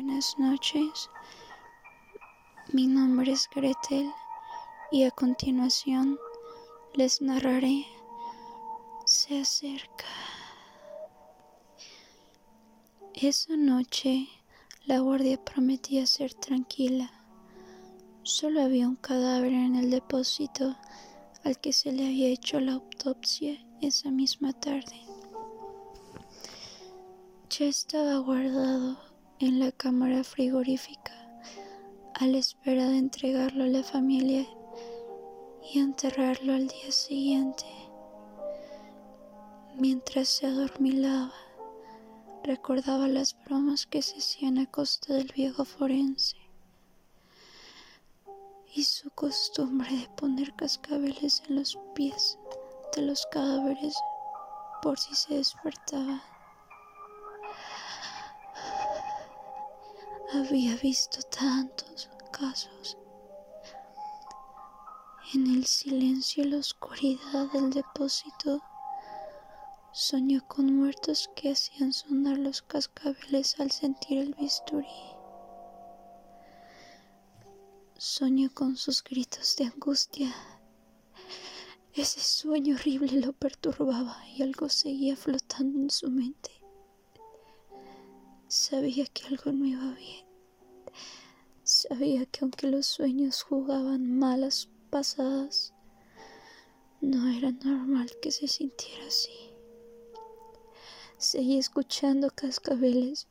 Buenas noches, mi nombre es Gretel y a continuación les narraré Se acerca. Esa noche la guardia prometía ser tranquila. Solo había un cadáver en el depósito al que se le había hecho la autopsia esa misma tarde. Ya estaba guardado en la cámara frigorífica a la espera de entregarlo a la familia y enterrarlo al día siguiente. Mientras se adormilaba, recordaba las bromas que se hacían a costa del viejo forense y su costumbre de poner cascabeles en los pies de los cadáveres por si se despertaba. Había visto tantos casos. En el silencio y la oscuridad del depósito, soñó con muertos que hacían sonar los cascabeles al sentir el bisturí. Soñó con sus gritos de angustia. Ese sueño horrible lo perturbaba y algo seguía flotando en su mente. Sabía que algo no iba bien. Sabía que aunque los sueños jugaban malas pasadas, no era normal que se sintiera así. Seguí escuchando cascabeles,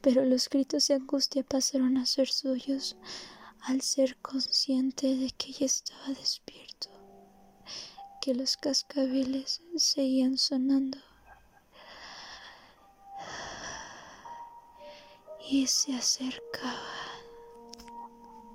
pero los gritos de angustia pasaron a ser suyos al ser consciente de que ya estaba despierto, que los cascabeles seguían sonando y se acercaba.